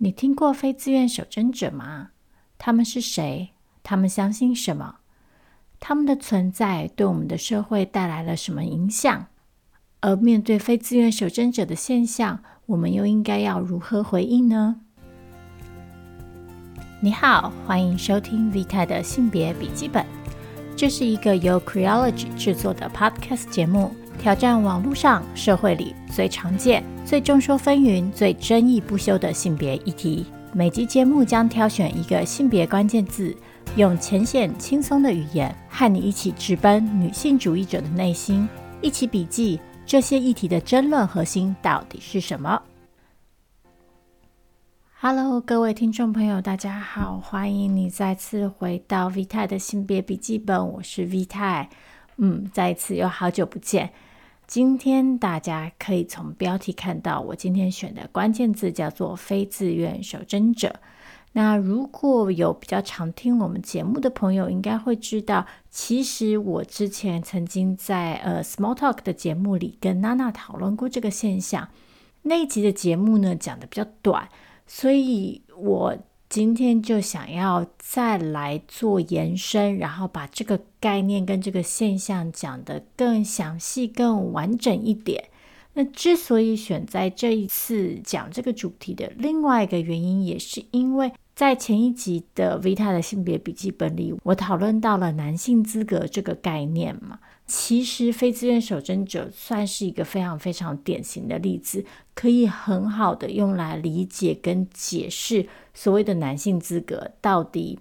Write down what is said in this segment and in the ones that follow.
你听过非自愿守贞者吗？他们是谁？他们相信什么？他们的存在对我们的社会带来了什么影响？而面对非自愿守贞者的现象，我们又应该要如何回应呢？你好，欢迎收听 Vita 的性别笔记本。这是一个由 Creology 制作的 Podcast 节目，挑战网络上、社会里最常见、最众说纷纭、最争议不休的性别议题。每集节目将挑选一个性别关键字，用浅显轻松的语言，和你一起直奔女性主义者的内心，一起笔记这些议题的争论核心到底是什么。Hello，各位听众朋友，大家好，欢迎你再次回到 V 泰的性别笔记本，我是 V 泰。嗯，再一次又好久不见。今天大家可以从标题看到，我今天选的关键字叫做“非自愿守贞者”。那如果有比较常听我们节目的朋友，应该会知道，其实我之前曾经在呃 Small Talk 的节目里跟娜娜讨论过这个现象。那一集的节目呢，讲的比较短。所以我今天就想要再来做延伸，然后把这个概念跟这个现象讲得更详细、更完整一点。那之所以选在这一次讲这个主题的另外一个原因，也是因为在前一集的 Vita 的性别笔记本里，我讨论到了男性资格这个概念嘛。其实非自愿守贞者算是一个非常非常典型的例子，可以很好的用来理解跟解释所谓的男性资格到底，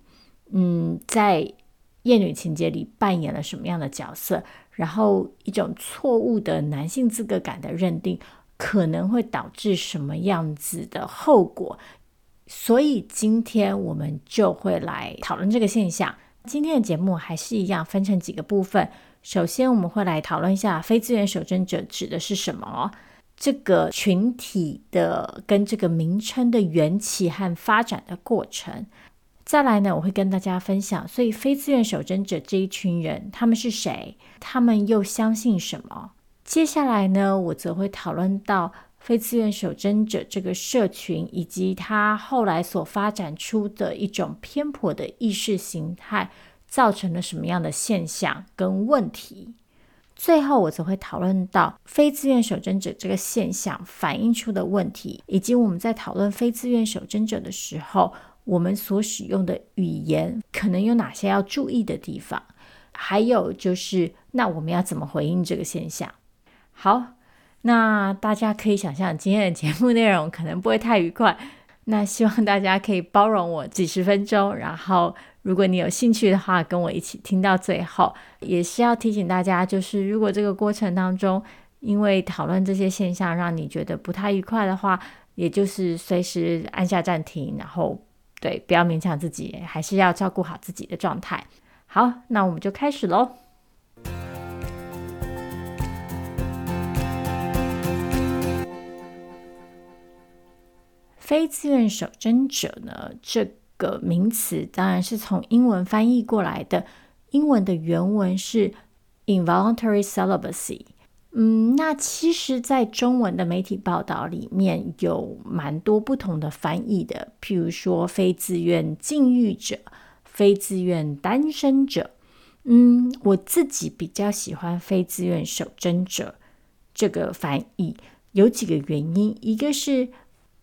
嗯，在厌女情节里扮演了什么样的角色，然后一种错误的男性资格感的认定可能会导致什么样子的后果。所以今天我们就会来讨论这个现象。今天的节目还是一样分成几个部分。首先，我们会来讨论一下非自愿守贞者指的是什么，这个群体的跟这个名称的缘起和发展的过程。再来呢，我会跟大家分享，所以非自愿守贞者这一群人，他们是谁？他们又相信什么？接下来呢，我则会讨论到非自愿守贞者这个社群，以及他后来所发展出的一种偏颇的意识形态。造成了什么样的现象跟问题？最后，我则会讨论到非自愿守贞者这个现象反映出的问题，以及我们在讨论非自愿守贞者的时候，我们所使用的语言可能有哪些要注意的地方。还有就是，那我们要怎么回应这个现象？好，那大家可以想象今天的节目内容可能不会太愉快，那希望大家可以包容我几十分钟，然后。如果你有兴趣的话，跟我一起听到最后，也是要提醒大家，就是如果这个过程当中，因为讨论这些现象让你觉得不太愉快的话，也就是随时按下暂停，然后对，不要勉强自己，还是要照顾好自己的状态。好，那我们就开始喽。非自愿守贞者呢，这。个名词当然是从英文翻译过来的，英文的原文是 involuntary celibacy。嗯，那其实，在中文的媒体报道里面有蛮多不同的翻译的，譬如说非自愿禁欲者、非自愿单身者。嗯，我自己比较喜欢非自愿守贞者这个翻译，有几个原因，一个是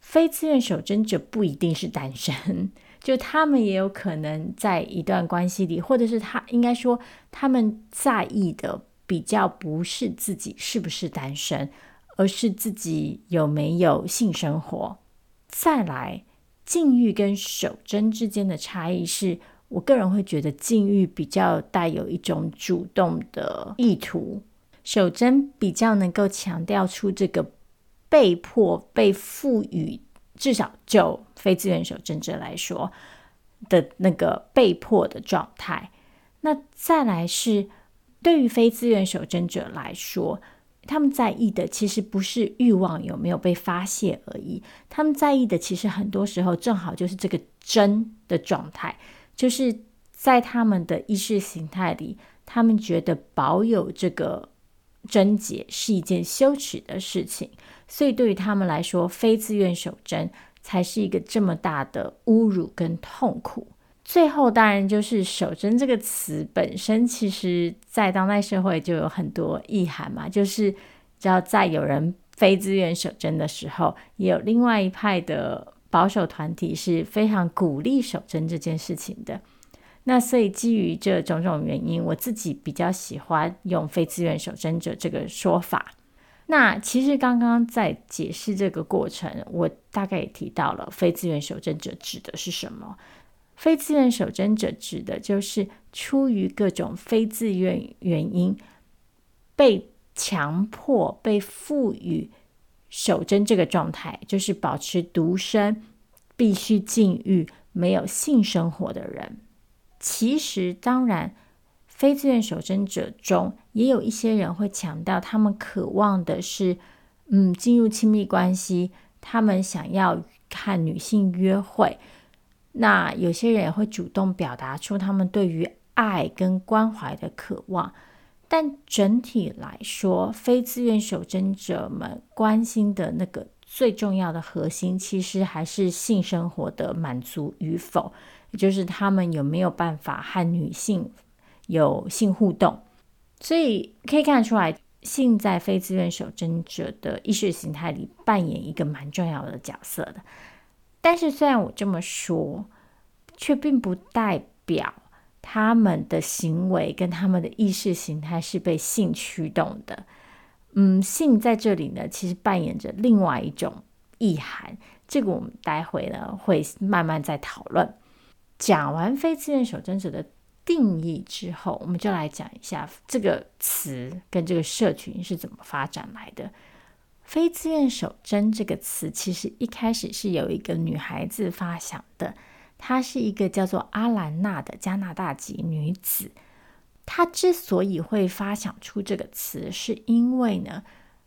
非自愿守贞者不一定是单身。就他们也有可能在一段关系里，或者是他应该说他们在意的比较不是自己是不是单身，而是自己有没有性生活。再来，禁欲跟守贞之间的差异是，我个人会觉得禁欲比较带有一种主动的意图，守贞比较能够强调出这个被迫被赋予。至少就非自愿守贞者来说的那个被迫的状态，那再来是对于非自愿守贞者来说，他们在意的其实不是欲望有没有被发泄而已，他们在意的其实很多时候正好就是这个贞的状态，就是在他们的意识形态里，他们觉得保有这个贞洁是一件羞耻的事情。所以，对于他们来说，非自愿守贞才是一个这么大的侮辱跟痛苦。最后，当然就是“守贞”这个词本身，其实在当代社会就有很多意涵嘛。就是只要在有人非自愿守贞的时候，也有另外一派的保守团体是非常鼓励守贞这件事情的。那所以基于这种种原因，我自己比较喜欢用“非自愿守贞者”这个说法。那其实刚刚在解释这个过程，我大概也提到了“非自愿守贞者”指的是什么。非自愿守贞者指的就是出于各种非自愿原因，被强迫、被赋予守贞这个状态，就是保持独身、必须禁欲、没有性生活的人。其实，当然，非自愿守贞者中也有一些人会强调，他们渴望的是，嗯，进入亲密关系，他们想要和女性约会。那有些人也会主动表达出他们对于爱跟关怀的渴望，但整体来说，非自愿守贞者们关心的那个最重要的核心，其实还是性生活的满足与否，也就是他们有没有办法和女性有性互动。所以可以看出来，性在非自愿守贞者的意识形态里扮演一个蛮重要的角色的。但是，虽然我这么说，却并不代表他们的行为跟他们的意识形态是被性驱动的。嗯，性在这里呢，其实扮演着另外一种意涵。这个我们待会呢会慢慢再讨论。讲完非自愿守贞者的定义之后，我们就来讲一下这个词跟这个社群是怎么发展来的。非自愿手针这个词，其实一开始是有一个女孩子发想的。她是一个叫做阿兰娜的加拿大籍女子。她之所以会发想出这个词，是因为呢，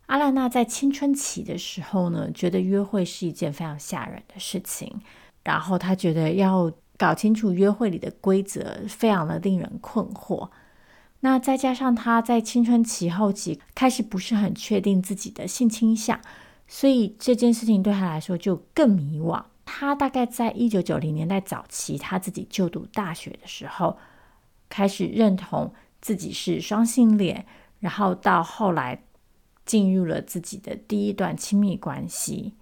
阿兰娜在青春期的时候呢，觉得约会是一件非常吓人的事情，然后她觉得要搞清楚约会里的规则，非常的令人困惑。那再加上他在青春期后期开始不是很确定自己的性倾向，所以这件事情对他来说就更迷惘。他大概在一九九零年代早期，他自己就读大学的时候，开始认同自己是双性恋，然后到后来进入了自己的第一段亲密关系。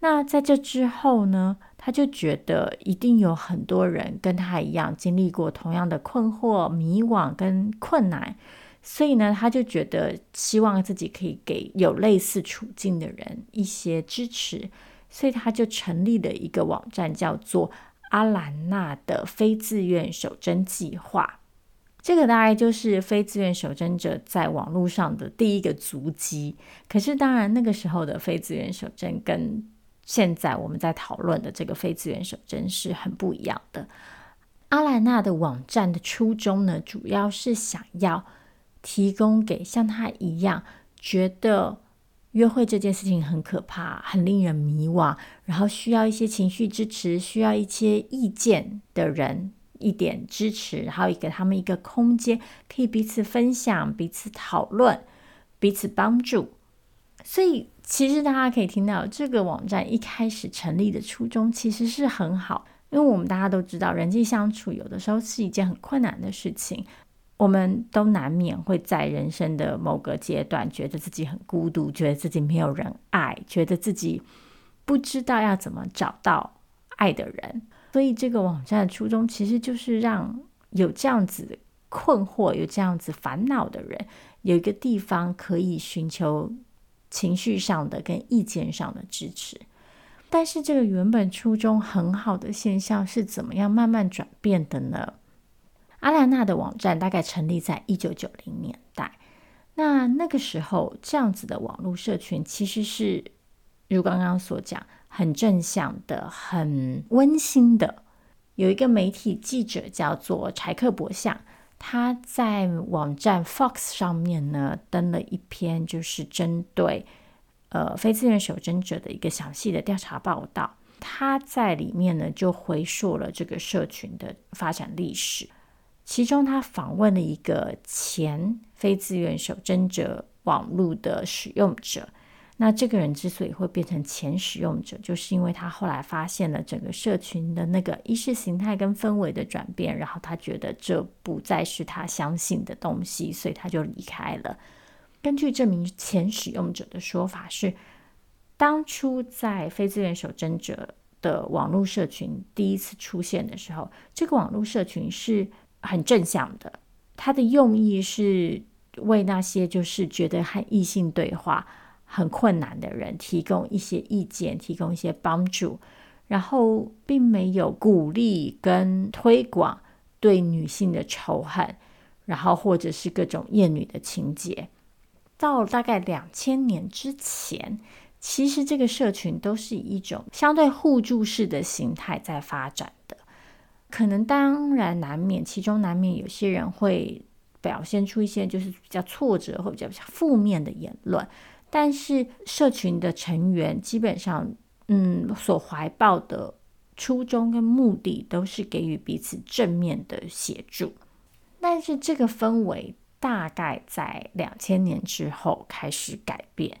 那在这之后呢，他就觉得一定有很多人跟他一样经历过同样的困惑、迷惘跟困难，所以呢，他就觉得希望自己可以给有类似处境的人一些支持，所以他就成立了一个网站，叫做阿兰娜的非自愿手针计划。这个大概就是非自愿手针者在网络上的第一个足迹。可是，当然那个时候的非自愿手针跟现在我们在讨论的这个非自愿手针是很不一样的。阿兰娜的网站的初衷呢，主要是想要提供给像他一样觉得约会这件事情很可怕、很令人迷惘，然后需要一些情绪支持、需要一些意见的人一点支持，然后也给他们一个空间，可以彼此分享、彼此讨论、彼此帮助。所以。其实大家可以听到，这个网站一开始成立的初衷其实是很好，因为我们大家都知道，人际相处有的时候是一件很困难的事情，我们都难免会在人生的某个阶段觉得自己很孤独，觉得自己没有人爱，觉得自己不知道要怎么找到爱的人。所以这个网站的初衷其实就是让有这样子困惑、有这样子烦恼的人有一个地方可以寻求。情绪上的跟意见上的支持，但是这个原本初衷很好的现象是怎么样慢慢转变的呢？阿兰娜的网站大概成立在一九九零年代，那那个时候这样子的网络社群其实是如刚刚所讲，很正向的、很温馨的。有一个媒体记者叫做柴克伯相。他在网站 Fox 上面呢，登了一篇，就是针对呃非自愿守贞者的一个详细的调查报道。他在里面呢就回溯了这个社群的发展历史，其中他访问了一个前非自愿守贞者网络的使用者。那这个人之所以会变成前使用者，就是因为他后来发现了整个社群的那个意识形态跟氛围的转变，然后他觉得这不再是他相信的东西，所以他就离开了。根据这名前使用者的说法是，当初在非自愿守贞者的网络社群第一次出现的时候，这个网络社群是很正向的，它的用意是为那些就是觉得和异性对话很困难的人提供一些意见，提供一些帮助，然后并没有鼓励跟推广对女性的仇恨，然后或者是各种厌女的情节。到大概两千年之前，其实这个社群都是以一种相对互助式的形态在发展的。可能当然难免，其中难免有些人会表现出一些就是比较挫折或比较负面的言论。但是社群的成员基本上，嗯，所怀抱的初衷跟目的都是给予彼此正面的协助。但是这个氛围大概在两千年之后开始改变。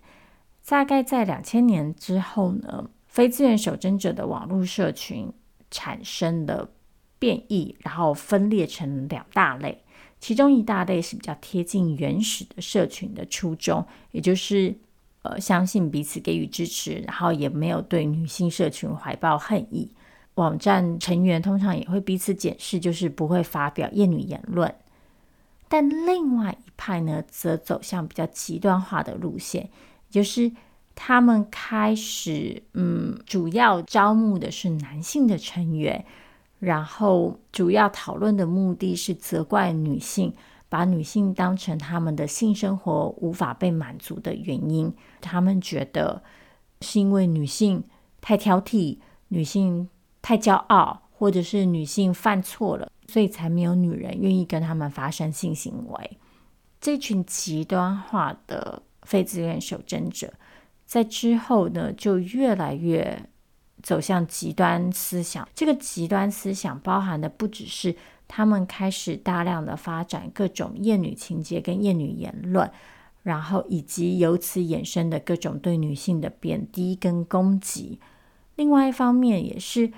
大概在两千年之后呢，非自愿守贞者的网络社群产生了变异，然后分裂成两大类。其中一大类是比较贴近原始的社群的初衷，也就是呃相信彼此给予支持，然后也没有对女性社群怀抱恨意。网站成员通常也会彼此检视，就是不会发表厌女言论。但另外一派呢，则走向比较极端化的路线，就是他们开始嗯，主要招募的是男性的成员。然后，主要讨论的目的是责怪女性，把女性当成他们的性生活无法被满足的原因。他们觉得是因为女性太挑剔，女性太骄傲，或者是女性犯错了，所以才没有女人愿意跟他们发生性行为。这群极端化的非自愿守贞者，在之后呢，就越来越。走向极端思想，这个极端思想包含的不只是他们开始大量的发展各种厌女情节跟厌女言论，然后以及由此衍生的各种对女性的贬低跟攻击。另外一方面，也是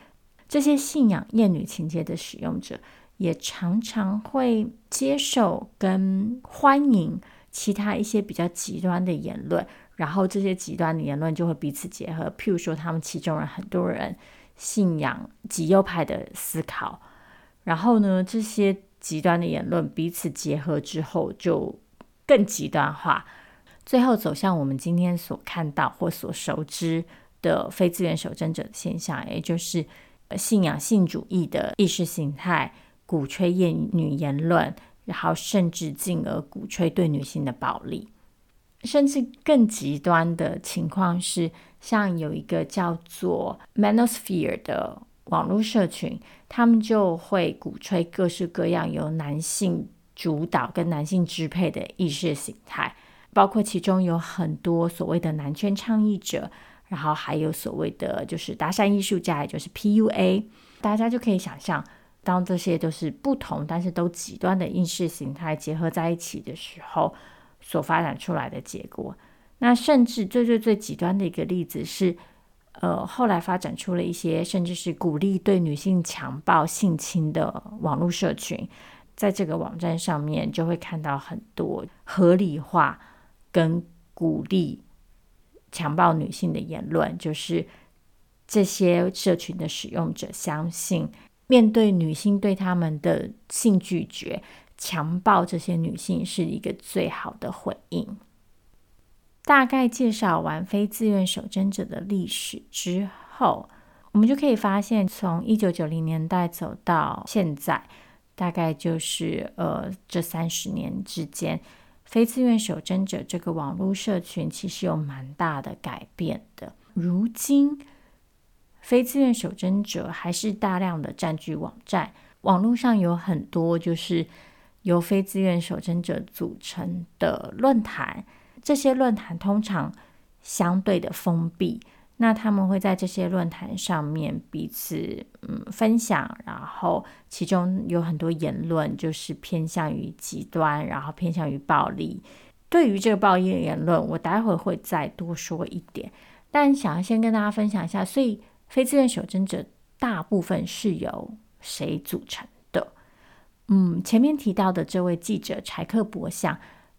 这些信仰厌女情节的使用者，也常常会接受跟欢迎其他一些比较极端的言论。然后这些极端的言论就会彼此结合，譬如说，他们其中人很多人信仰极右派的思考，然后呢，这些极端的言论彼此结合之后就更极端化，最后走向我们今天所看到或所熟知的非自愿守贞者的现象，也就是信仰性主义的意识形态，鼓吹厌女言论，然后甚至进而鼓吹对女性的暴力。甚至更极端的情况是，像有一个叫做 Manosphere 的网络社群，他们就会鼓吹各式各样由男性主导跟男性支配的意识形态，包括其中有很多所谓的男权倡议者，然后还有所谓的就是搭讪艺术家，也就是 PUA。大家就可以想象，当这些都是不同但是都极端的意识形态结合在一起的时候。所发展出来的结果，那甚至最最最极端的一个例子是，呃，后来发展出了一些甚至是鼓励对女性强暴性侵的网络社群，在这个网站上面就会看到很多合理化跟鼓励强暴女性的言论，就是这些社群的使用者相信，面对女性对他们的性拒绝。强暴这些女性是一个最好的回应。大概介绍完非自愿守贞者的历史之后，我们就可以发现，从一九九零年代走到现在，大概就是呃这三十年之间，非自愿守贞者这个网络社群其实有蛮大的改变的。如今，非自愿守贞者还是大量的占据网站，网络上有很多就是。由非自愿守贞者组成的论坛，这些论坛通常相对的封闭。那他们会在这些论坛上面彼此嗯分享，然后其中有很多言论就是偏向于极端，然后偏向于暴力。对于这个暴力言论，我待会会再多说一点。但想要先跟大家分享一下，所以非自愿守贞者大部分是由谁组成的？嗯，前面提到的这位记者柴克伯相，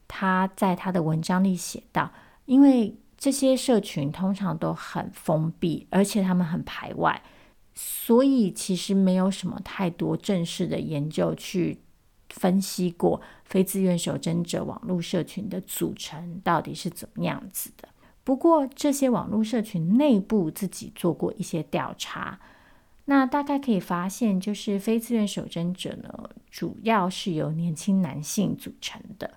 他在他的文章里写到，因为这些社群通常都很封闭，而且他们很排外，所以其实没有什么太多正式的研究去分析过非自愿守贞者网络社群的组成到底是怎么样子的。不过这些网络社群内部自己做过一些调查，那大概可以发现，就是非自愿守贞者呢，主要是由年轻男性组成的。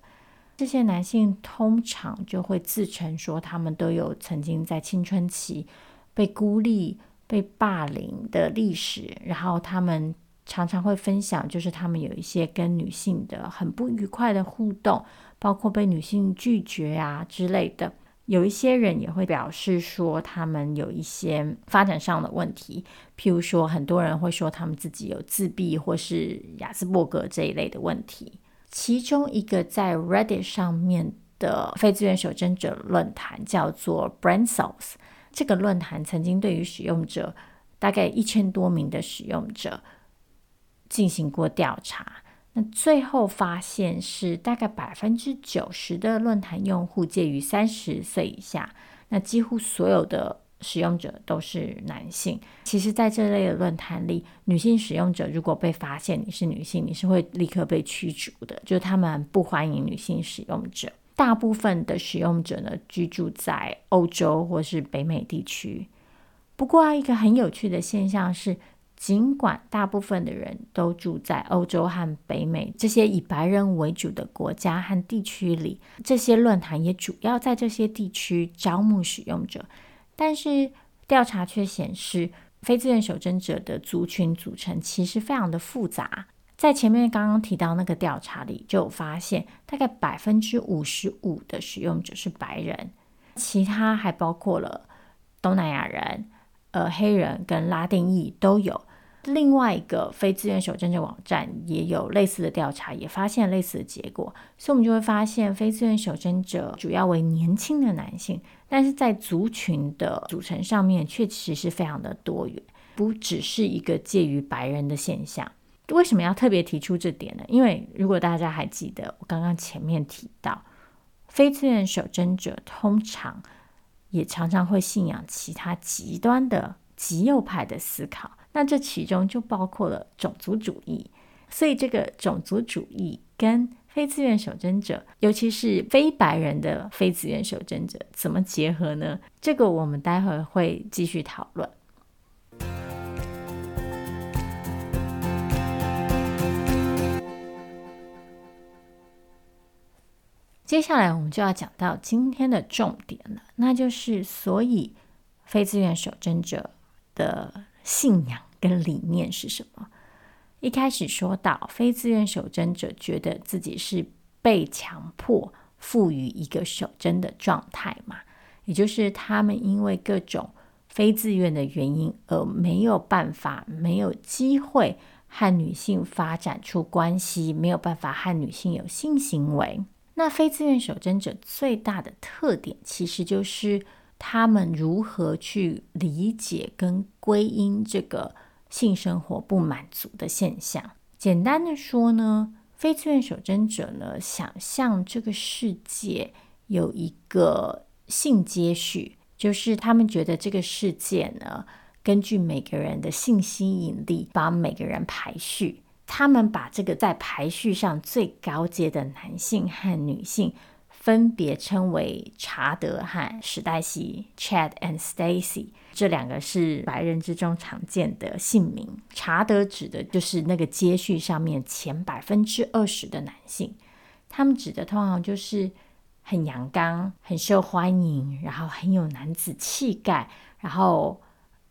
这些男性通常就会自称说，他们都有曾经在青春期被孤立、被霸凌的历史，然后他们常常会分享，就是他们有一些跟女性的很不愉快的互动，包括被女性拒绝啊之类的。有一些人也会表示说，他们有一些发展上的问题，譬如说，很多人会说他们自己有自闭或是亚斯伯格这一类的问题。其中一个在 Reddit 上面的非自愿守贞者论坛叫做 Brain Cells，这个论坛曾经对于使用者大概一千多名的使用者进行过调查，那最后发现是大概百分之九十的论坛用户介于三十岁以下，那几乎所有的。使用者都是男性。其实，在这类的论坛里，女性使用者如果被发现你是女性，你是会立刻被驱逐的。就是他们不欢迎女性使用者。大部分的使用者呢，居住在欧洲或是北美地区。不过啊，一个很有趣的现象是，尽管大部分的人都住在欧洲和北美这些以白人为主的国家和地区里，这些论坛也主要在这些地区招募使用者。但是调查却显示，非自愿守贞者的族群组成其实非常的复杂。在前面刚刚提到那个调查里，就有发现大概百分之五十五的使用者是白人，其他还包括了东南亚人、呃黑人跟拉丁裔都有。另外一个非自愿守贞者网站也有类似的调查，也发现类似的结果，所以我们就会发现，非自愿守贞者主要为年轻的男性，但是在族群的组成上面，确实是非常的多元，不只是一个介于白人的现象。为什么要特别提出这点呢？因为如果大家还记得我刚刚前面提到，非自愿守贞者通常也常常会信仰其他极端的极右派的思考。那这其中就包括了种族主义，所以这个种族主义跟非自愿守贞者，尤其是非白人的非自愿守贞者，怎么结合呢？这个我们待会儿会继续讨论。接下来我们就要讲到今天的重点了，那就是所以非自愿守贞者的。信仰跟理念是什么？一开始说到，非自愿守贞者觉得自己是被强迫赋予一个守贞的状态嘛，也就是他们因为各种非自愿的原因而没有办法、没有机会和女性发展出关系，没有办法和女性有性行为。那非自愿守贞者最大的特点，其实就是。他们如何去理解跟归因这个性生活不满足的现象？简单的说呢，非自愿守贞者呢，想象这个世界有一个性接续，就是他们觉得这个世界呢，根据每个人的性吸引力，把每个人排序。他们把这个在排序上最高阶的男性和女性。分别称为查德和史黛西 （Chad and Stacy），这两个是白人之中常见的姓名。查德指的就是那个接续上面前百分之二十的男性，他们指的通常就是很阳刚、很受欢迎，然后很有男子气概，然后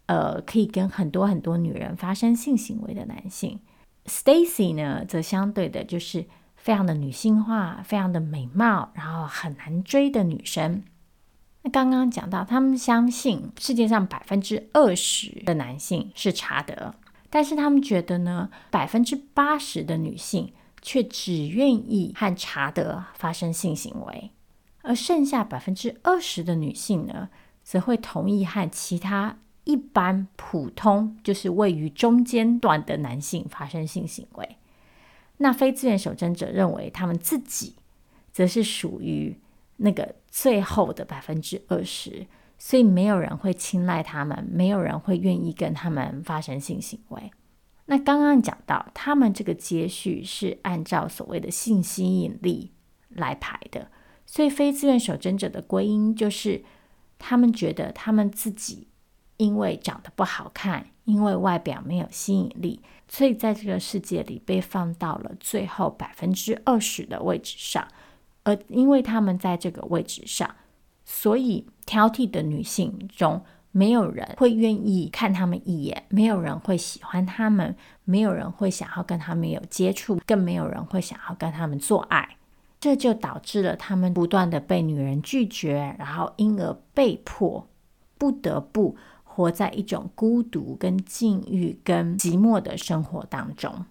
呃可以跟很多很多女人发生性行为的男性。Stacy 呢，则相对的就是。非常的女性化，非常的美貌，然后很难追的女生。那刚刚讲到，他们相信世界上百分之二十的男性是查德，但是他们觉得呢，百分之八十的女性却只愿意和查德发生性行为。而剩下百分之二十的女性呢，则会同意和其他一般普通，就是位于中间段的男性发生性行为。那非自愿守贞者认为，他们自己则是属于那个最后的百分之二十，所以没有人会青睐他们，没有人会愿意跟他们发生性行为。那刚刚讲到，他们这个接续是按照所谓的性吸引力来排的，所以非自愿守贞者的归因就是，他们觉得他们自己因为长得不好看，因为外表没有吸引力，所以在这个世界里被放到了最后百分之二十的位置上，而因为他们在这个位置上，所以挑剔的女性中。没有人会愿意看他们一眼，没有人会喜欢他们，没有人会想要跟他们有接触，更没有人会想要跟他们做爱。这就导致了他们不断的被女人拒绝，然后因而被迫不得不活在一种孤独、跟禁欲、跟寂寞的生活当中。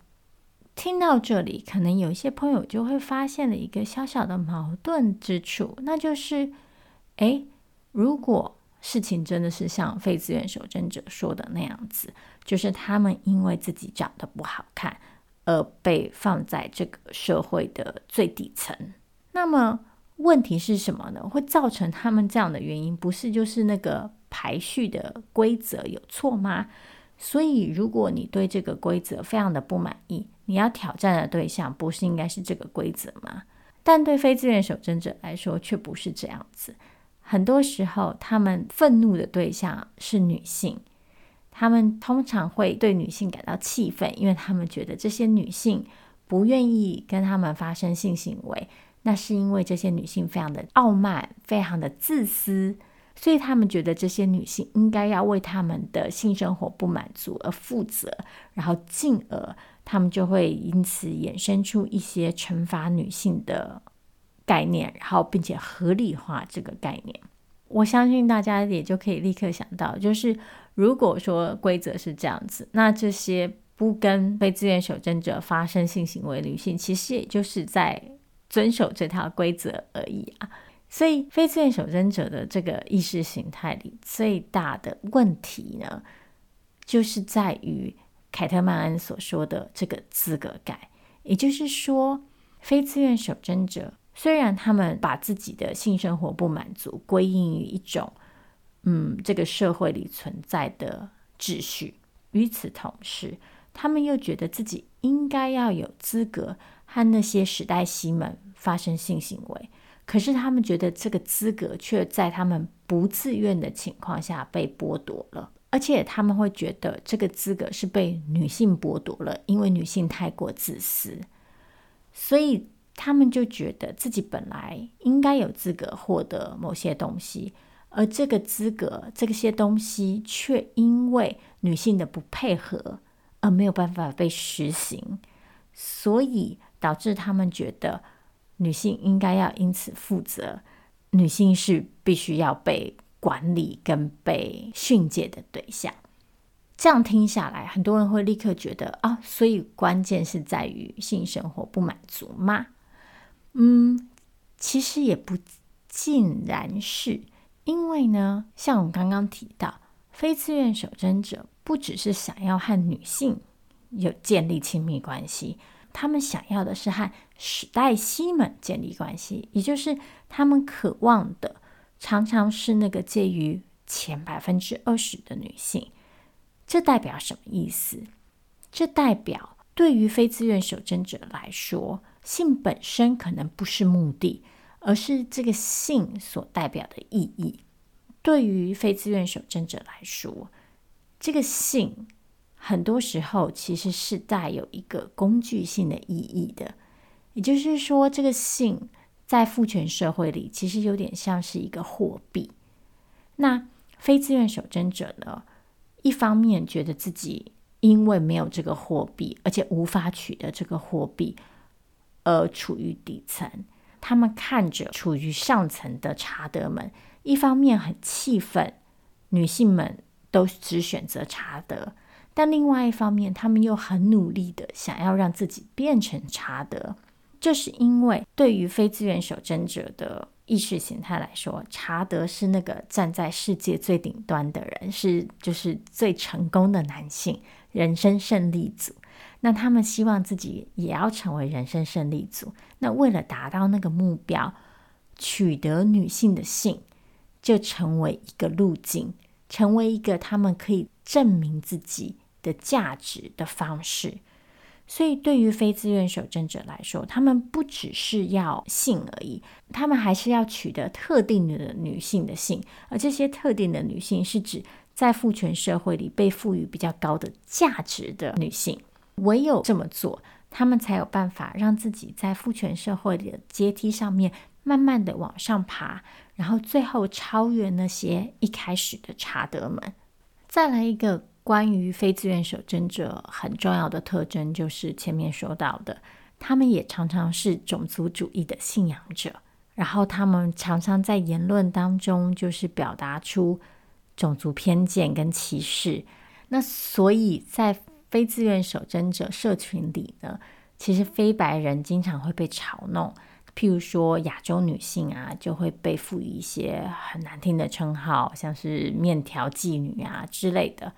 听到这里，可能有一些朋友就会发现了一个小小的矛盾之处，那就是，诶，如果事情真的是像非自愿守贞者说的那样子，就是他们因为自己长得不好看而被放在这个社会的最底层。那么问题是什么呢？会造成他们这样的原因，不是就是那个排序的规则有错吗？所以如果你对这个规则非常的不满意，你要挑战的对象不是应该是这个规则吗？但对非自愿守贞者来说却不是这样子。很多时候，他们愤怒的对象是女性，他们通常会对女性感到气愤，因为他们觉得这些女性不愿意跟他们发生性行为，那是因为这些女性非常的傲慢，非常的自私，所以他们觉得这些女性应该要为他们的性生活不满足而负责，然后进而他们就会因此衍生出一些惩罚女性的。概念，然后并且合理化这个概念，我相信大家也就可以立刻想到，就是如果说规则是这样子，那这些不跟被自愿守贞者发生性行为女性，其实也就是在遵守这套规则而已啊。所以，非自愿守贞者的这个意识形态里最大的问题呢，就是在于凯特曼安所说的这个资格感，也就是说，非自愿守贞者。虽然他们把自己的性生活不满足归因于一种，嗯，这个社会里存在的秩序，与此同时，他们又觉得自己应该要有资格和那些时代西们发生性行为，可是他们觉得这个资格却在他们不自愿的情况下被剥夺了，而且他们会觉得这个资格是被女性剥夺了，因为女性太过自私，所以。他们就觉得自己本来应该有资格获得某些东西，而这个资格、这些东西却因为女性的不配合而没有办法被实行，所以导致他们觉得女性应该要因此负责，女性是必须要被管理跟被训诫的对象。这样听下来，很多人会立刻觉得啊，所以关键是在于性生活不满足吗？嗯，其实也不尽然是，因为呢，像我们刚刚提到，非自愿守贞者不只是想要和女性有建立亲密关系，他们想要的是和史黛西们建立关。系，也就是他们渴望的常常是那个介于前百分之二十的女性。这代表什么意思？这代表对于非自愿守贞者来说。性本身可能不是目的，而是这个性所代表的意义。对于非自愿守贞者来说，这个性很多时候其实是带有一个工具性的意义的。也就是说，这个性在父权社会里其实有点像是一个货币。那非自愿守贞者呢，一方面觉得自己因为没有这个货币，而且无法取得这个货币。而处于底层，他们看着处于上层的查德们，一方面很气愤，女性们都只选择查德，但另外一方面，他们又很努力的想要让自己变成查德。这是因为对于非自愿守贞者的意识形态来说，查德是那个站在世界最顶端的人，是就是最成功的男性，人生胜利组。那他们希望自己也要成为人生胜利组。那为了达到那个目标，取得女性的性，就成为一个路径，成为一个他们可以证明自己的价值的方式。所以，对于非自愿守贞者来说，他们不只是要性而已，他们还是要取得特定的女性的性，而这些特定的女性是指在父权社会里被赋予比较高的价值的女性。唯有这么做，他们才有办法让自己在父权社会的阶梯上面慢慢的往上爬，然后最后超越那些一开始的查德们。再来一个。关于非自愿守贞者很重要的特征，就是前面说到的，他们也常常是种族主义的信仰者，然后他们常常在言论当中就是表达出种族偏见跟歧视。那所以在非自愿守贞者社群里呢，其实非白人经常会被嘲弄，譬如说亚洲女性啊，就会被赋予一些很难听的称号，像是面条妓女啊之类的。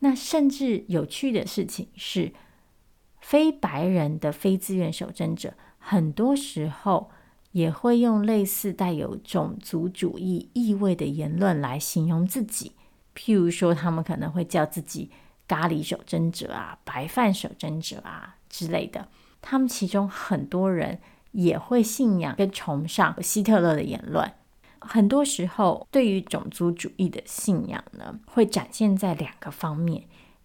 那甚至有趣的事情是，非白人的非自愿守贞者，很多时候也会用类似带有种族主义意味的言论来形容自己。譬如说，他们可能会叫自己“咖喱守贞者”啊、“白饭守贞者”啊之类的。他们其中很多人也会信仰跟崇尚希特勒的言论。很多时候，对于种族主义的信仰呢，会展现在两个方面。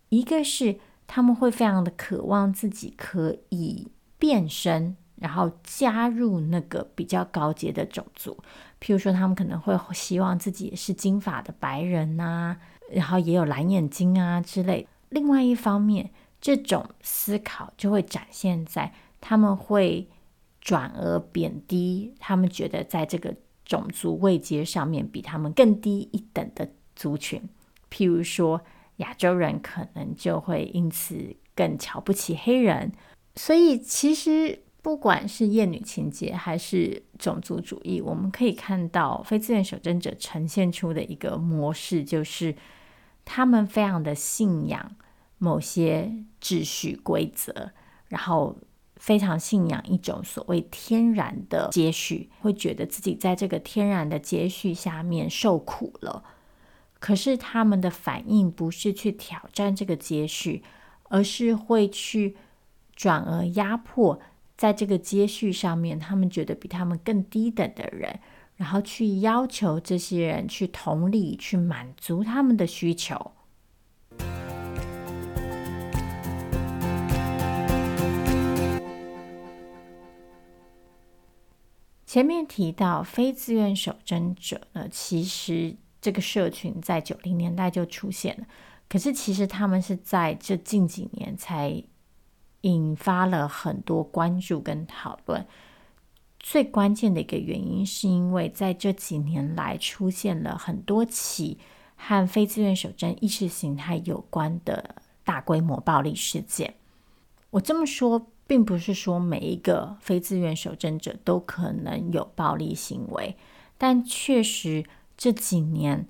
一个是他们会非常的渴望自己可以变身，然后加入那个比较高阶的种族。譬如说，他们可能会希望自己也是金发的白人呐，然后也有蓝眼睛啊之类。另外一方面，这种思考就会展现在他们会转而贬低他们觉得在这个。种族位阶上面比他们更低一等的族群，譬如说亚洲人，可能就会因此更瞧不起黑人。所以，其实不管是厌女情结还是种族主义，我们可以看到非自愿守贞者呈现出的一个模式，就是他们非常的信仰某些秩序规则，然后。非常信仰一种所谓天然的阶序，会觉得自己在这个天然的阶序下面受苦了。可是他们的反应不是去挑战这个阶序，而是会去转而压迫在这个阶序上面他们觉得比他们更低等的人，然后去要求这些人去同理，去满足他们的需求。前面提到非自愿守贞者呢，其实这个社群在九零年代就出现了，可是其实他们是在这近几年才引发了很多关注跟讨论。最关键的一个原因，是因为在这几年来出现了很多起和非自愿守贞意识形态有关的大规模暴力事件。我这么说。并不是说每一个非自愿守贞者都可能有暴力行为，但确实这几年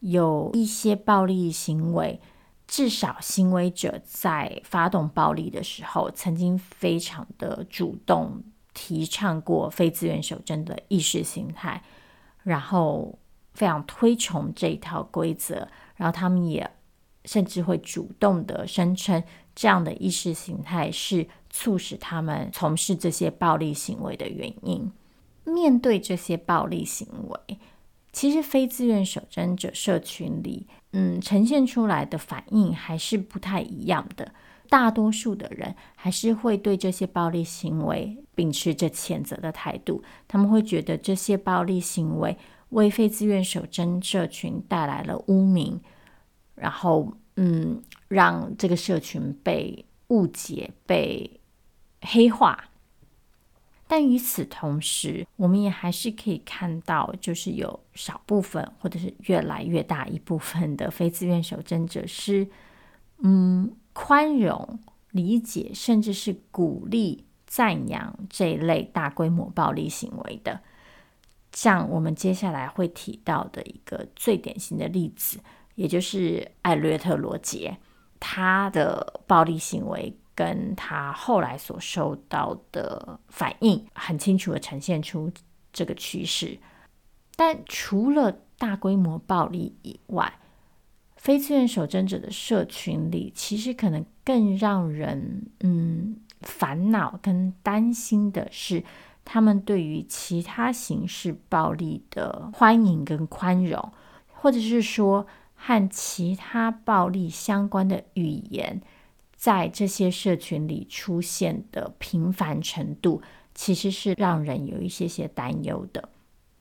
有一些暴力行为，至少行为者在发动暴力的时候，曾经非常的主动提倡过非自愿守贞的意识形态，然后非常推崇这一套规则，然后他们也甚至会主动的声称这样的意识形态是。促使他们从事这些暴力行为的原因。面对这些暴力行为，其实非自愿守贞者社群里，嗯，呈现出来的反应还是不太一样的。大多数的人还是会对这些暴力行为秉持着谴责的态度，他们会觉得这些暴力行为为非自愿守贞社群带来了污名，然后，嗯，让这个社群被误解、被黑化，但与此同时，我们也还是可以看到，就是有少部分，或者是越来越大一部分的非自愿守贞者是，嗯，宽容、理解，甚至是鼓励、赞扬这一类大规模暴力行为的。像我们接下来会提到的一个最典型的例子，也就是艾略特·罗杰，他的暴力行为跟他后来所受到的反应，很清楚的呈现出这个趋势。但除了大规模暴力以外，非自愿守贞者的社群里，其实可能更让人嗯烦恼跟担心的是，他们对于其他形式暴力的欢迎跟宽容，或者是说和其他暴力相关的语言，在这些社群里出现的频繁程度，其实是让人有一些些担忧的。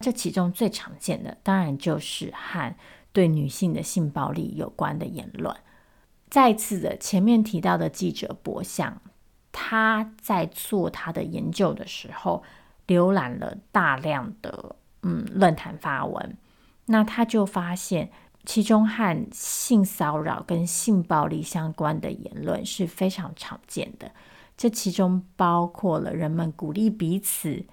这其中最常见的，当然就是和对女性的性暴力有关的言论。再次的，前面提到的记者博相，他在做他的研究的时候，浏览了大量的嗯论坛发文，那他就发现，其中和性骚扰跟性暴力相关的言论是非常常见的。这其中包括了人们鼓励彼此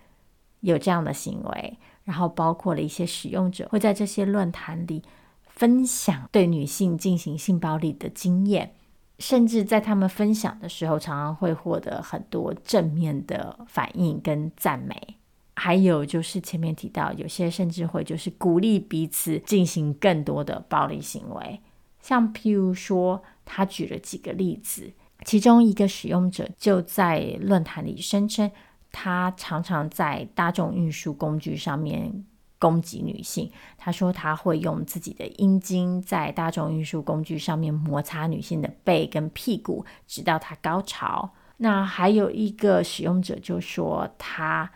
有这样的行为。然后包括了一些使用者会在这些论坛里分享对女性进行性暴力的经验，甚至在他们分享的时候，常常会获得很多正面的反应跟赞美。还有就是前面提到，有些甚至会就是鼓励彼此进行更多的暴力行为，像譬如说，他举了几个例子，其中一个使用者就在论坛里声称。他常常在大众运输工具上面攻击女性。他说他会用自己的阴茎在大众运输工具上面摩擦女性的背跟屁股，直到她高潮。那还有一个使用者就说他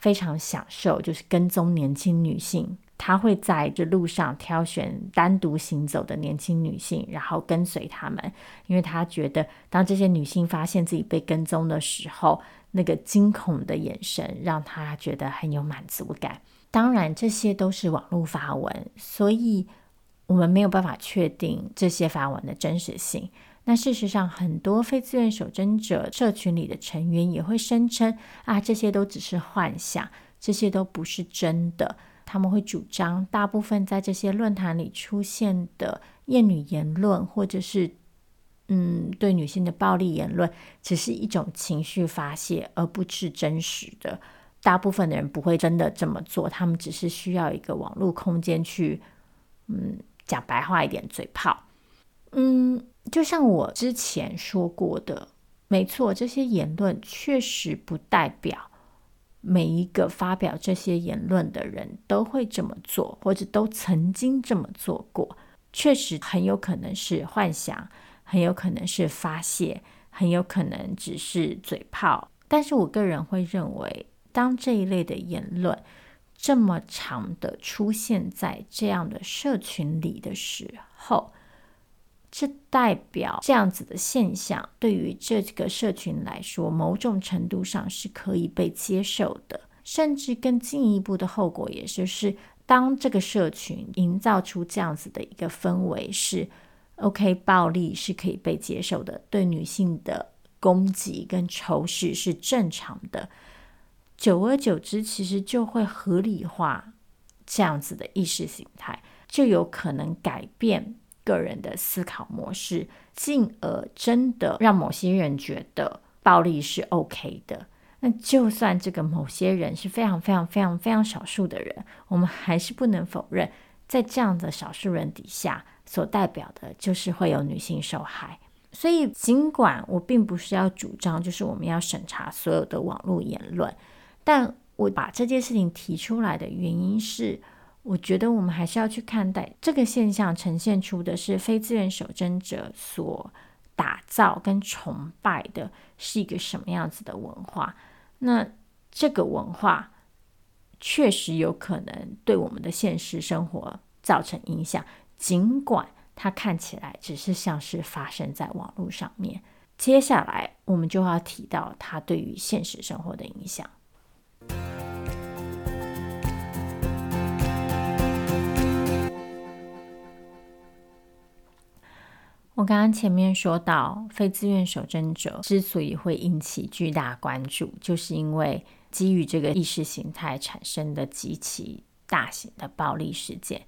非常享受，就是跟踪年轻女性。他会在这路上挑选单独行走的年轻女性，然后跟随她们，因为他觉得当这些女性发现自己被跟踪的时候，那个惊恐的眼神让他觉得很有满足感。当然，这些都是网络发文，所以我们没有办法确定这些发文的真实性。那事实上，很多非自愿守贞者社群里的成员也会声称啊，这些都只是幻想，这些都不是真的。他们会主张，大部分在这些论坛里出现的厌女言论，或者是嗯对女性的暴力言论，只是一种情绪发泄，而不是真实的。大部分的人不会真的这么做，他们只是需要一个网络空间去，嗯，讲白话一点，嘴炮。嗯，就像我之前说过的，没错，这些言论确实不代表。每一个发表这些言论的人都会这么做，或者都曾经这么做过。确实很有可能是幻想，很有可能是发泄，很有可能只是嘴炮。但是我个人会认为，当这一类的言论这么长的出现在这样的社群里的时候，这代表这样子的现象对于这个社群来说，某种程度上是可以被接受的。甚至更进一步的后果，也就是当这个社群营造出这样子的一个氛围，是 OK，暴力是可以被接受的，对女性的攻击跟仇视是正常的。久而久之，其实就会合理化这样子的意识形态，就有可能改变。个人的思考模式，进而真的让某些人觉得暴力是 OK 的。那就算这个某些人是非常非常非常非常少数的人，我们还是不能否认，在这样的少数人底下，所代表的就是会有女性受害。所以，尽管我并不是要主张，就是我们要审查所有的网络言论，但我把这件事情提出来的原因是。我觉得我们还是要去看待这个现象，呈现出的是非自愿守贞者所打造跟崇拜的是一个什么样子的文化。那这个文化确实有可能对我们的现实生活造成影响，尽管它看起来只是像是发生在网络上面。接下来我们就要提到它对于现实生活的影响。我刚刚前面说到，非自愿守贞者之所以会引起巨大关注，就是因为基于这个意识形态产生的极其大型的暴力事件。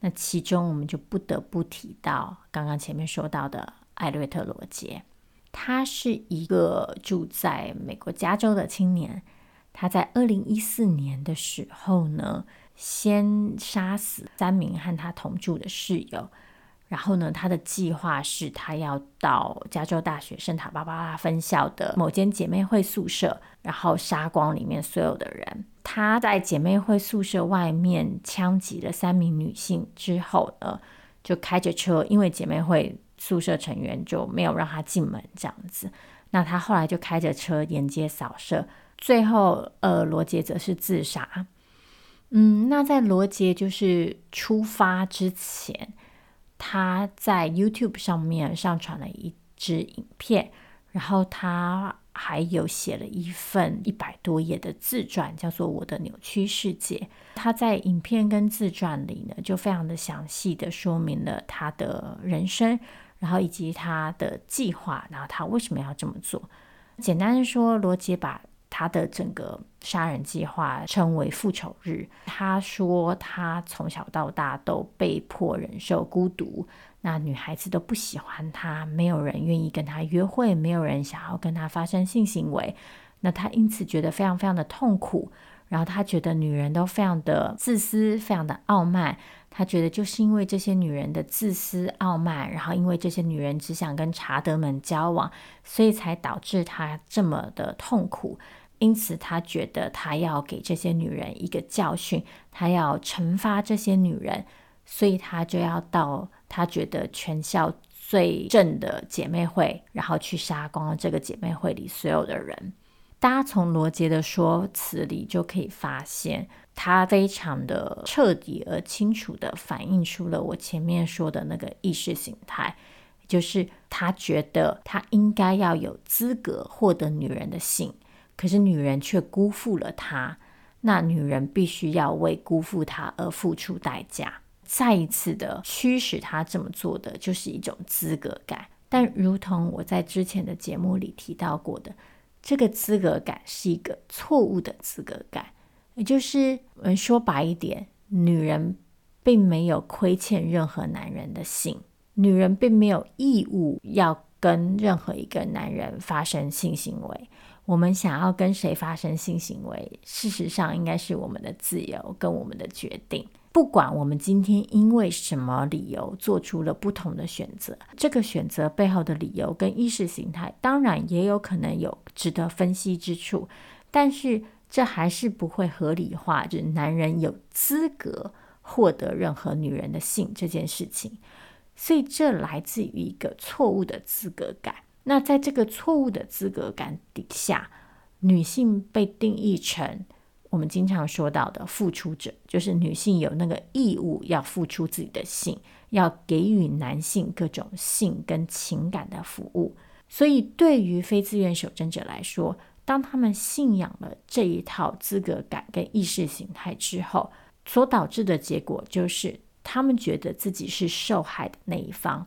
那其中我们就不得不提到刚刚前面说到的艾略特·罗杰，他是一个住在美国加州的青年。他在二零一四年的时候呢，先杀死三名和他同住的室友。然后呢，他的计划是他要到加州大学圣塔芭芭拉分校的某间姐妹会宿舍，然后杀光里面所有的人。他在姐妹会宿舍外面枪击了三名女性之后呢，就开着车，因为姐妹会宿舍成员就没有让他进门，这样子。那他后来就开着车沿街扫射，最后呃，罗杰则是自杀。嗯，那在罗杰就是出发之前。他在 YouTube 上面上传了一支影片，然后他还有写了一份一百多页的自传，叫做《我的扭曲世界》。他在影片跟自传里呢，就非常的详细的说明了他的人生，然后以及他的计划，然后他为什么要这么做。简单说，罗杰把他的整个杀人计划称为复仇日。他说，他从小到大都被迫忍受孤独，那女孩子都不喜欢他，没有人愿意跟他约会，没有人想要跟他发生性行为。那他因此觉得非常非常的痛苦。然后他觉得女人都非常的自私，非常的傲慢。他觉得就是因为这些女人的自私傲慢，然后因为这些女人只想跟查德们交往，所以才导致他这么的痛苦。因此，他觉得他要给这些女人一个教训，他要惩罚这些女人，所以他就要到他觉得全校最正的姐妹会，然后去杀光这个姐妹会里所有的人。大家从罗杰的说辞里就可以发现，他非常的彻底而清楚地反映出了我前面说的那个意识形态，就是他觉得他应该要有资格获得女人的性。可是女人却辜负了他，那女人必须要为辜负他而付出代价。再一次的驱使他这么做的，就是一种资格感。但如同我在之前的节目里提到过的，这个资格感是一个错误的资格感，也就是我们说白一点，女人并没有亏欠任何男人的性，女人并没有义务要跟任何一个男人发生性行为。我们想要跟谁发生性行为，事实上应该是我们的自由跟我们的决定。不管我们今天因为什么理由做出了不同的选择，这个选择背后的理由跟意识形态，当然也有可能有值得分析之处。但是这还是不会合理化，就是男人有资格获得任何女人的性这件事情。所以这来自于一个错误的资格感。那在这个错误的资格感底下，女性被定义成我们经常说到的付出者，就是女性有那个义务要付出自己的性，要给予男性各种性跟情感的服务。所以，对于非自愿守贞者来说，当他们信仰了这一套资格感跟意识形态之后，所导致的结果就是，他们觉得自己是受害的那一方。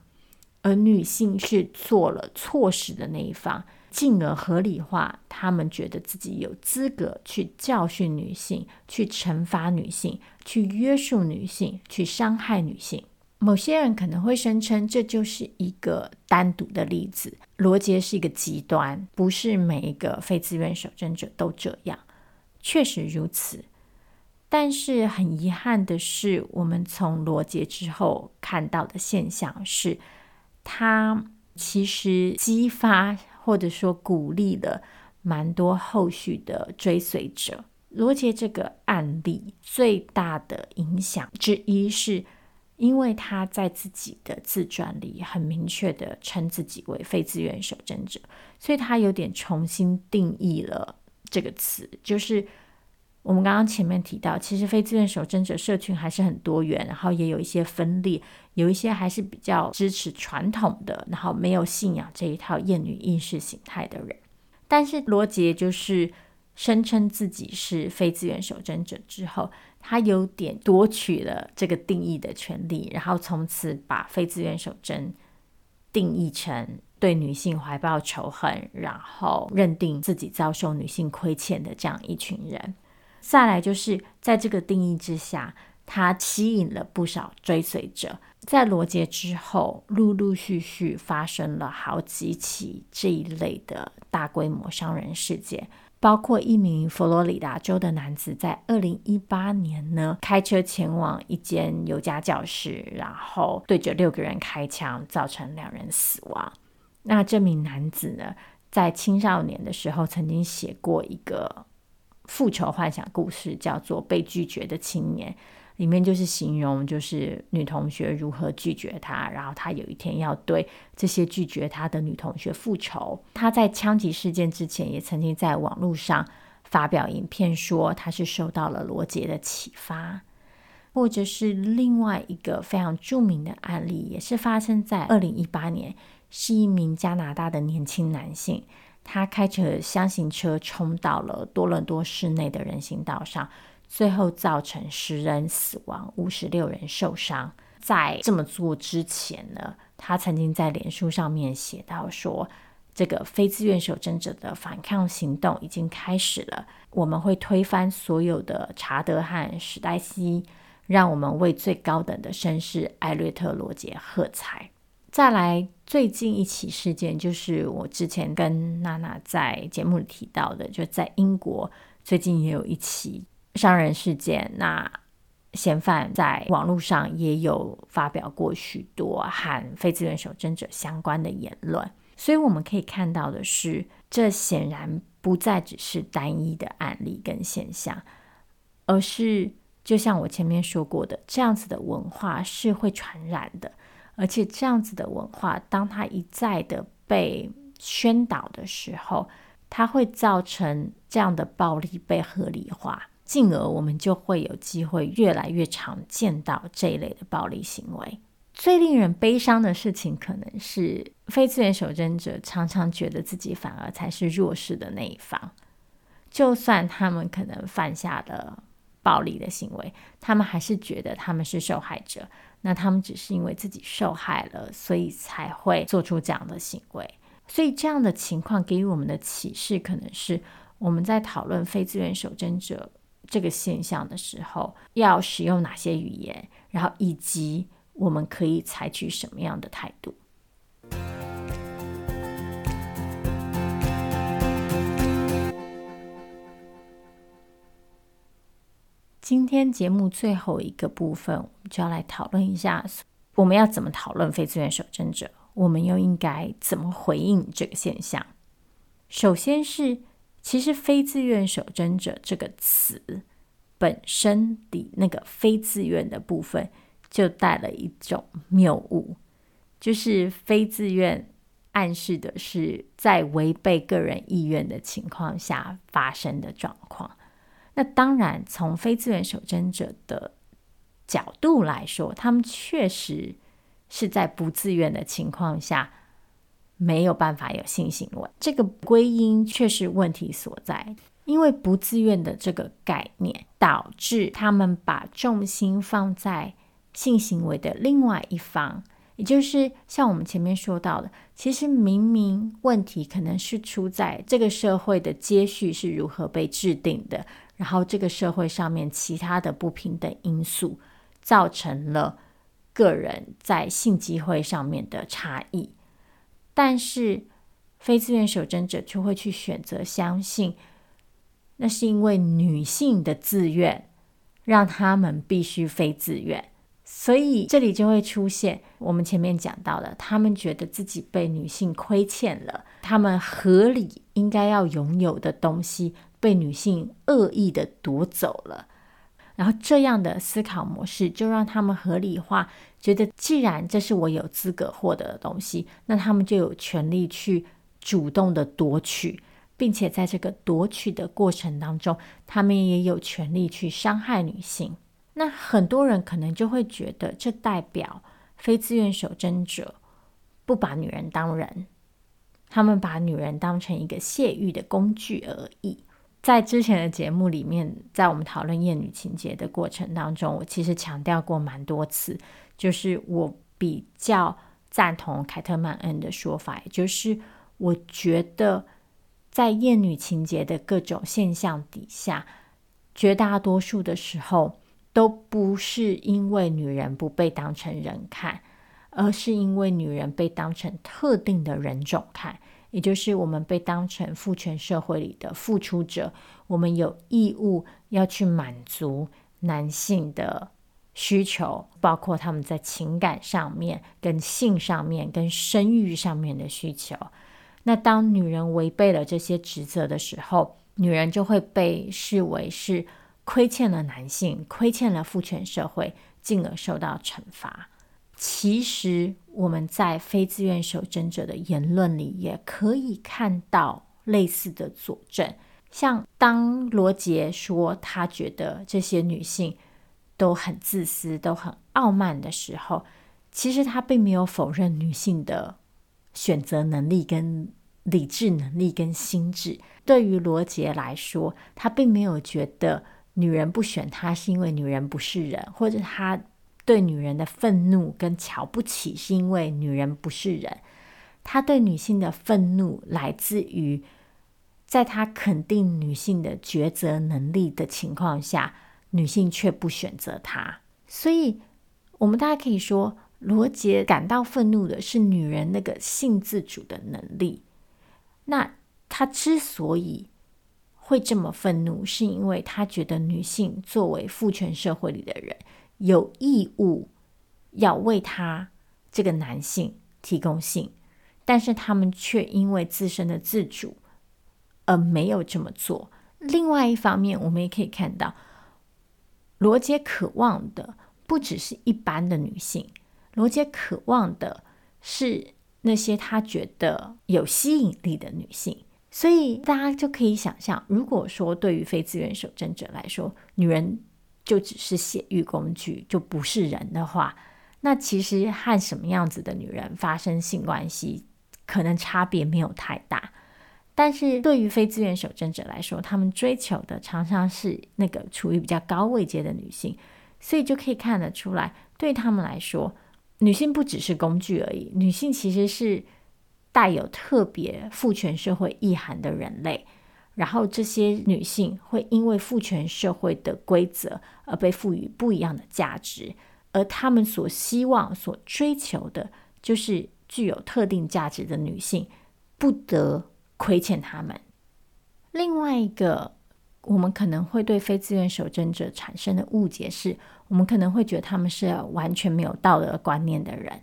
而女性是做了错事的那一方，进而合理化他们觉得自己有资格去教训女性、去惩罚女性、去约束女性、去伤害女性。某些人可能会声称这就是一个单独的例子，罗杰是一个极端，不是每一个非自愿守贞者都这样。确实如此，但是很遗憾的是，我们从罗杰之后看到的现象是。他其实激发或者说鼓励了蛮多后续的追随者。罗杰这个案例最大的影响之一，是因为他在自己的自传里很明确的称自己为非自愿守贞者，所以他有点重新定义了这个词，就是。我们刚刚前面提到，其实非自愿守贞者社群还是很多元，然后也有一些分裂，有一些还是比较支持传统的，然后没有信仰这一套厌女意识形态的人。但是罗杰就是声称自己是非自愿守贞者之后，他有点夺取了这个定义的权利，然后从此把非自愿守贞定义成对女性怀抱仇恨，然后认定自己遭受女性亏欠的这样一群人。再来就是在这个定义之下，他吸引了不少追随者。在罗杰之后，陆陆续续发生了好几起这一类的大规模伤人事件。包括一名佛罗里达州的男子，在二零一八年呢，开车前往一间尤加教室，然后对着六个人开枪，造成两人死亡。那这名男子呢，在青少年的时候曾经写过一个复仇幻想故事，叫做《被拒绝的青年》。里面就是形容，就是女同学如何拒绝他，然后他有一天要对这些拒绝他的女同学复仇。他在枪击事件之前，也曾经在网络上发表影片，说他是受到了罗杰的启发。或者是另外一个非常著名的案例，也是发生在二零一八年，是一名加拿大的年轻男性，他开着厢型车冲到了多伦多市内的人行道上。最后造成十人死亡，五十六人受伤。在这么做之前呢，他曾经在脸书上面写到说：“这个非自愿守贞者的反抗行动已经开始了，我们会推翻所有的查德和史黛西，让我们为最高等的绅士艾略特罗杰喝彩。”再来，最近一起事件就是我之前跟娜娜在节目里提到的，就在英国最近也有一起。伤人事件，那嫌犯在网络上也有发表过许多和非自愿守贞者相关的言论，所以我们可以看到的是，这显然不再只是单一的案例跟现象，而是就像我前面说过的，这样子的文化是会传染的，而且这样子的文化，当它一再的被宣导的时候，它会造成这样的暴力被合理化。进而，我们就会有机会越来越常见到这一类的暴力行为。最令人悲伤的事情，可能是非自愿守贞者常常觉得自己反而才是弱势的那一方。就算他们可能犯下了暴力的行为，他们还是觉得他们是受害者。那他们只是因为自己受害了，所以才会做出这样的行为。所以，这样的情况给予我们的启示，可能是我们在讨论非自愿守贞者。这个现象的时候，要使用哪些语言，然后以及我们可以采取什么样的态度？今天节目最后一个部分，我们就要来讨论一下，我们要怎么讨论非自愿守贞者，我们又应该怎么回应这个现象？首先是。其实“非自愿守贞者”这个词本身的那个“非自愿”的部分，就带了一种谬误，就是非自愿暗示的是在违背个人意愿的情况下发生的状况。那当然，从非自愿守贞者的角度来说，他们确实是在不自愿的情况下。没有办法有性行为，这个归因却是问题所在。因为不自愿的这个概念，导致他们把重心放在性行为的另外一方，也就是像我们前面说到的，其实明明问题可能是出在这个社会的接续是如何被制定的，然后这个社会上面其他的不平等因素，造成了个人在性机会上面的差异。但是，非自愿守贞者就会去选择相信，那是因为女性的自愿让他们必须非自愿，所以这里就会出现我们前面讲到的，他们觉得自己被女性亏欠了，他们合理应该要拥有的东西被女性恶意的夺走了。然后这样的思考模式就让他们合理化，觉得既然这是我有资格获得的东西，那他们就有权利去主动的夺取，并且在这个夺取的过程当中，他们也有权利去伤害女性。那很多人可能就会觉得，这代表非自愿守贞者不把女人当人，他们把女人当成一个泄欲的工具而已。在之前的节目里面，在我们讨论厌女情节的过程当中，我其实强调过蛮多次，就是我比较赞同凯特曼恩的说法，也就是我觉得在厌女情节的各种现象底下，绝大多数的时候都不是因为女人不被当成人看，而是因为女人被当成特定的人种看，也就是我们被当成父权社会里的付出者，我们有义务要去满足男性的需求，包括他们在情感上面、跟性上面、跟生育上面的需求。那当女人违背了这些职责的时候，女人就会被视为是亏欠了男性，亏欠了父权社会，进而受到惩罚。其实我们在非自愿守贞者的言论里也可以看到类似的佐证。像当罗杰说他觉得这些女性都很自私、都很傲慢的时候，其实他并没有否认女性的。选择能力跟理智能力跟心智，对于罗杰来说，他并没有觉得女人不选他是因为女人不是人，或者他对女人的愤怒跟瞧不起是因为女人不是人。他对女性的愤怒来自于，在他肯定女性的抉择能力的情况下，女性却不选择他。所以，我们大家可以说。罗杰感到愤怒的是女人那个性自主的能力。那他之所以会这么愤怒，是因为他觉得女性作为父权社会里的人，有义务要为他这个男性提供性，但是他们却因为自身的自主而没有这么做。另外一方面，我们也可以看到，罗杰渴望的不只是一般的女性。罗杰渴望的是那些他觉得有吸引力的女性，所以大家就可以想象，如果说对于非自愿守贞者来说，女人就只是血育工具，就不是人的话，那其实和什么样子的女人发生性关系，可能差别没有太大。但是对于非自愿守贞者来说，他们追求的常常是那个处于比较高位阶的女性，所以就可以看得出来，对他们来说。女性不只是工具而已，女性其实是带有特别父权社会意涵的人类。然后这些女性会因为父权社会的规则而被赋予不一样的价值，而她们所希望、所追求的，就是具有特定价值的女性不得亏欠她们。另外一个。我们可能会对非自愿守贞者产生的误解是，我们可能会觉得他们是完全没有道德观念的人，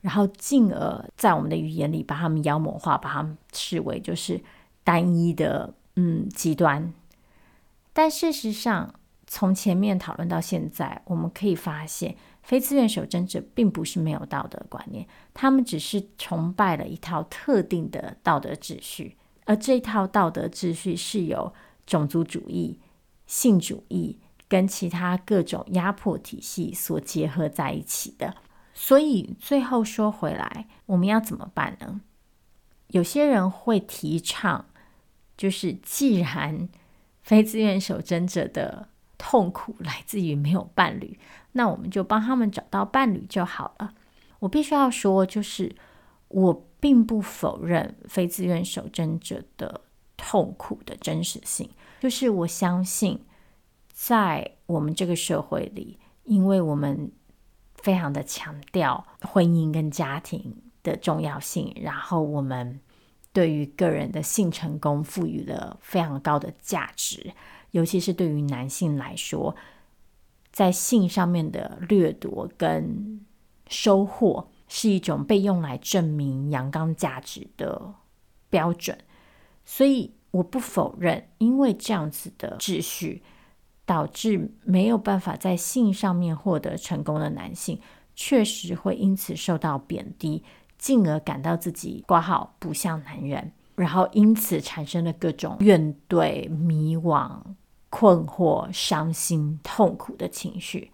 然后进而在我们的语言里把他们妖魔化，把他们视为就是单一的嗯极端。但事实上，从前面讨论到现在，我们可以发现，非自愿守贞者并不是没有道德观念，他们只是崇拜了一套特定的道德秩序，而这套道德秩序是由。种族主义、性主义跟其他各种压迫体系所结合在一起的，所以最后说回来，我们要怎么办呢？有些人会提倡，就是既然非自愿守贞者的痛苦来自于没有伴侣，那我们就帮他们找到伴侣就好了。我必须要说，就是我并不否认非自愿守贞者的。痛苦的真实性，就是我相信，在我们这个社会里，因为我们非常的强调婚姻跟家庭的重要性，然后我们对于个人的性成功赋予了非常高的价值，尤其是对于男性来说，在性上面的掠夺跟收获是一种被用来证明阳刚价值的标准。所以我不否认，因为这样子的秩序，导致没有办法在性上面获得成功的男性，确实会因此受到贬低，进而感到自己挂号不像男人，然后因此产生了各种怨怼、迷惘、困惑、伤心、痛苦的情绪。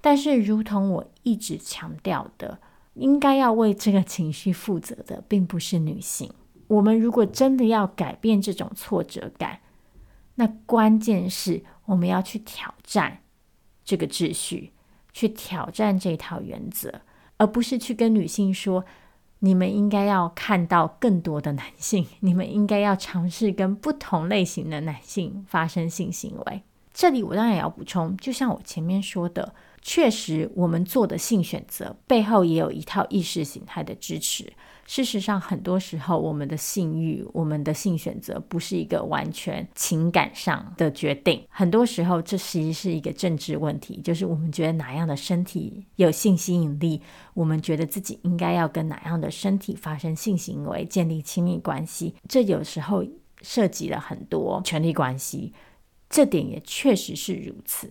但是，如同我一直强调的，应该要为这个情绪负责的，并不是女性。我们如果真的要改变这种挫折感，那关键是我们要去挑战这个秩序，去挑战这套原则，而不是去跟女性说：“你们应该要看到更多的男性，你们应该要尝试跟不同类型的男性发生性行为。”这里我当然也要补充，就像我前面说的，确实我们做的性选择背后也有一套意识形态的支持。事实上，很多时候我们的性欲、我们的性选择不是一个完全情感上的决定，很多时候这其实是一个政治问题，就是我们觉得哪样的身体有性吸引力，我们觉得自己应该要跟哪样的身体发生性行为、建立亲密关系，这有时候涉及了很多权力关系。这点也确实是如此，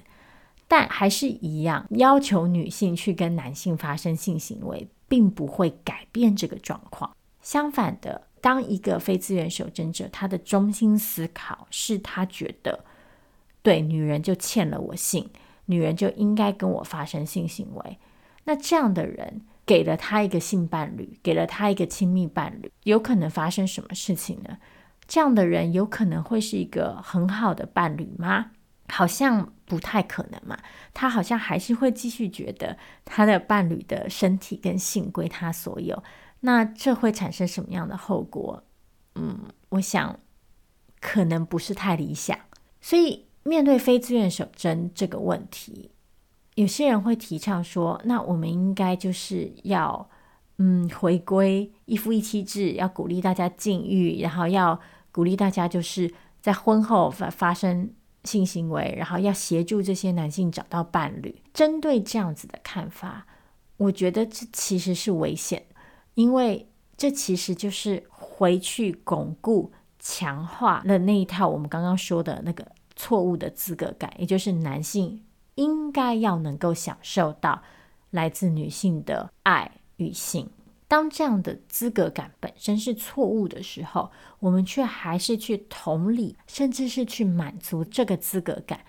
但还是一样，要求女性去跟男性发生性行为，并不会改变这个状况。相反的，当一个非自愿守贞者，他的中心思考是他觉得，对，女人就欠了我性，女人就应该跟我发生性行为。那这样的人给了他一个性伴侣，给了他一个亲密伴侣，有可能发生什么事情呢？这样的人有可能会是一个很好的伴侣吗？好像不太可能嘛。他好像还是会继续觉得他的伴侣的身体跟性归他所有。那这会产生什么样的后果？嗯，我想可能不是太理想。所以面对非自愿守贞这个问题，有些人会提倡说，那我们应该就是要嗯回归一夫一妻制，要鼓励大家禁欲，然后要。鼓励大家就是在婚后发发生性行为，然后要协助这些男性找到伴侣。针对这样子的看法，我觉得这其实是危险，因为这其实就是回去巩固、强化了那一套我们刚刚说的那个错误的资格感，也就是男性应该要能够享受到来自女性的爱与性。当这样的资格感本身是错误的时候，我们却还是去同理，甚至是去满足这个资格感，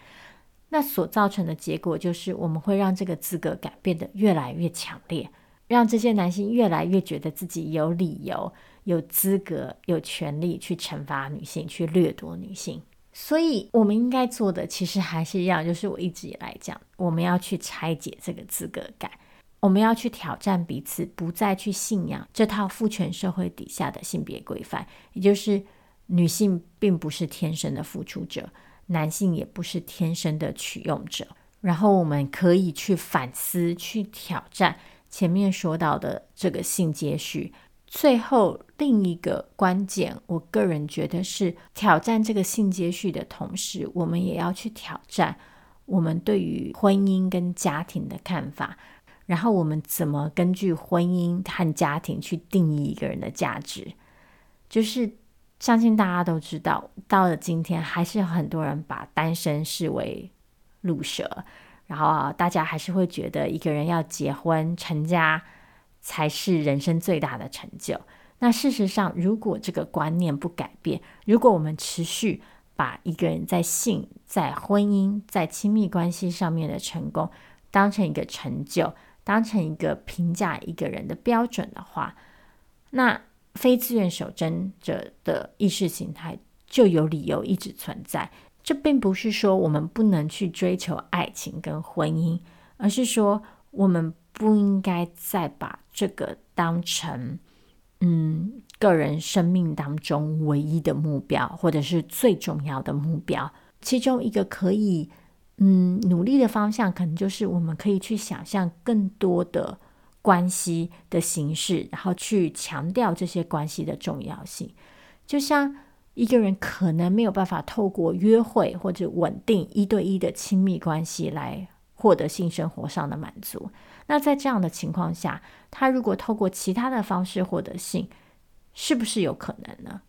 那所造成的结果就是，我们会让这个资格感变得越来越强烈，让这些男性越来越觉得自己有理由、有资格、有权利去惩罚女性、去掠夺女性。所以，我们应该做的其实还是一样，就是我一直以来讲，我们要去拆解这个资格感。我们要去挑战彼此，不再去信仰这套父权社会底下的性别规范，也就是女性并不是天生的付出者，男性也不是天生的取用者。然后我们可以去反思、去挑战前面说到的这个性接续。最后，另一个关键，我个人觉得是挑战这个性接续的同时，我们也要去挑战我们对于婚姻跟家庭的看法。然后我们怎么根据婚姻和家庭去定义一个人的价值？就是相信大家都知道，到了今天还是很多人把单身视为路蛇，然后啊，大家还是会觉得一个人要结婚成家才是人生最大的成就。那事实上，如果这个观念不改变，如果我们持续把一个人在性、在婚姻、在亲密关系上面的成功当成一个成就，当成一个评价一个人的标准的话，那非自愿守贞者的意识形态就有理由一直存在。这并不是说我们不能去追求爱情跟婚姻，而是说我们不应该再把这个当成嗯个人生命当中唯一的目标，或者是最重要的目标。其中一个可以。嗯，努力的方向可能就是我们可以去想象更多的关系的形式，然后去强调这些关系的重要性。就像一个人可能没有办法透过约会或者稳定一对一的亲密关系来获得性生活上的满足，那在这样的情况下，他如果透过其他的方式获得性，是不是有可能呢？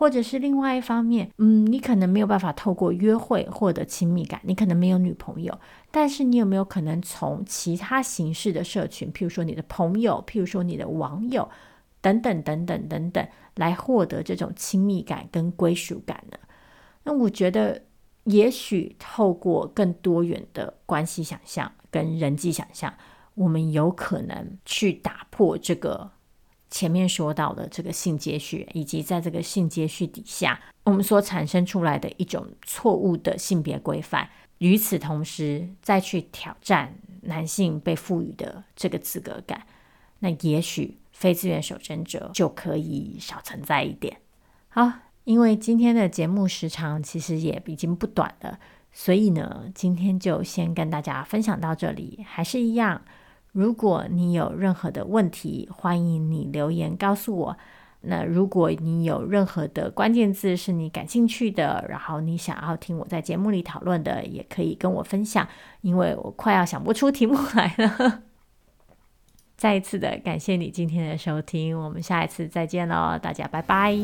或者是另外一方面，嗯，你可能没有办法透过约会获得亲密感，你可能没有女朋友，但是你有没有可能从其他形式的社群，譬如说你的朋友，譬如说你的网友，等等等等等等，来获得这种亲密感跟归属感呢？那我觉得，也许透过更多元的关系想象跟人际想象，我们有可能去打破这个。前面说到的这个性接续，以及在这个性接续底下，我们所产生出来的一种错误的性别规范，与此同时再去挑战男性被赋予的这个资格感，那也许非自愿守贞者就可以少存在一点。好，因为今天的节目时长其实也已经不短了，所以呢，今天就先跟大家分享到这里。还是一样，如果你有任何的问题，欢迎你留言告诉我。那如果你有任何的关键字是你感兴趣的，然后你想要听我在节目里讨论的，也可以跟我分享，因为我快要想不出题目来了。再一次的感谢你今天的收听，我们下一次再见喽，大家拜拜。